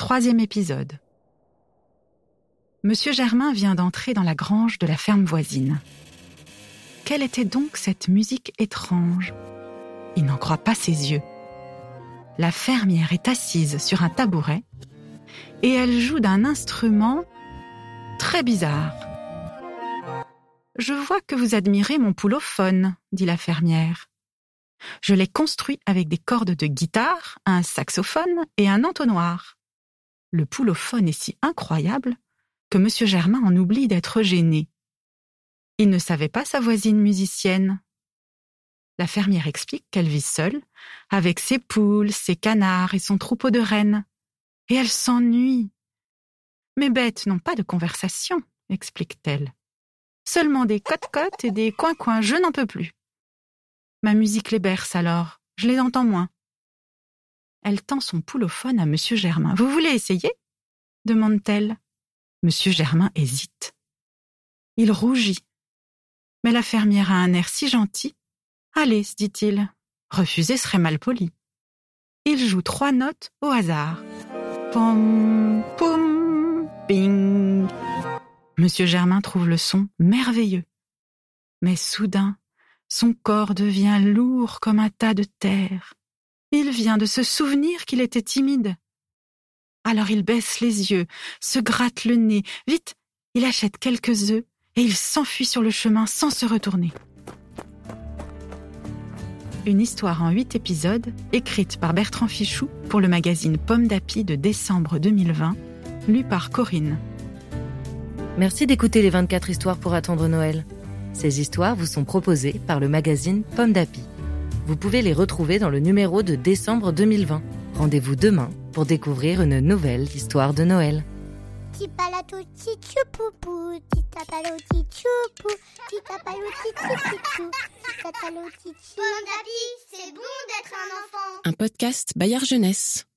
Troisième épisode. Monsieur Germain vient d'entrer dans la grange de la ferme voisine. Quelle était donc cette musique étrange? Il n'en croit pas ses yeux. La fermière est assise sur un tabouret et elle joue d'un instrument très bizarre. Je vois que vous admirez mon poulophone, dit la fermière. Je l'ai construit avec des cordes de guitare, un saxophone et un entonnoir. Le poulophone est si incroyable que M. Germain en oublie d'être gêné. Il ne savait pas sa voisine musicienne. La fermière explique qu'elle vit seule, avec ses poules, ses canards et son troupeau de rennes. Et elle s'ennuie. Mes bêtes n'ont pas de conversation, explique-t-elle. Seulement des cotes-cotes et des coins-coins, je n'en peux plus. Ma musique les berce alors, je les entends moins. Elle tend son poulophone à Monsieur Germain. Vous voulez essayer? demande-t-elle. Monsieur Germain hésite. Il rougit. Mais la fermière a un air si gentil. Allez, se dit-il. Refuser serait mal poli. Il joue trois notes au hasard. Pom, poum, ping. Monsieur Germain trouve le son merveilleux. Mais soudain, son corps devient lourd comme un tas de terre. Il vient de se souvenir qu'il était timide. Alors il baisse les yeux, se gratte le nez. Vite, il achète quelques œufs et il s'enfuit sur le chemin sans se retourner. Une histoire en huit épisodes, écrite par Bertrand Fichou pour le magazine Pomme d'Api de décembre 2020, lue par Corinne. Merci d'écouter les 24 histoires pour attendre Noël. Ces histoires vous sont proposées par le magazine Pomme d'Api. Vous pouvez les retrouver dans le numéro de décembre 2020. Rendez-vous demain pour découvrir une nouvelle histoire de Noël. C'est bon d'être enfant. Un podcast Bayard Jeunesse.